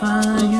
翻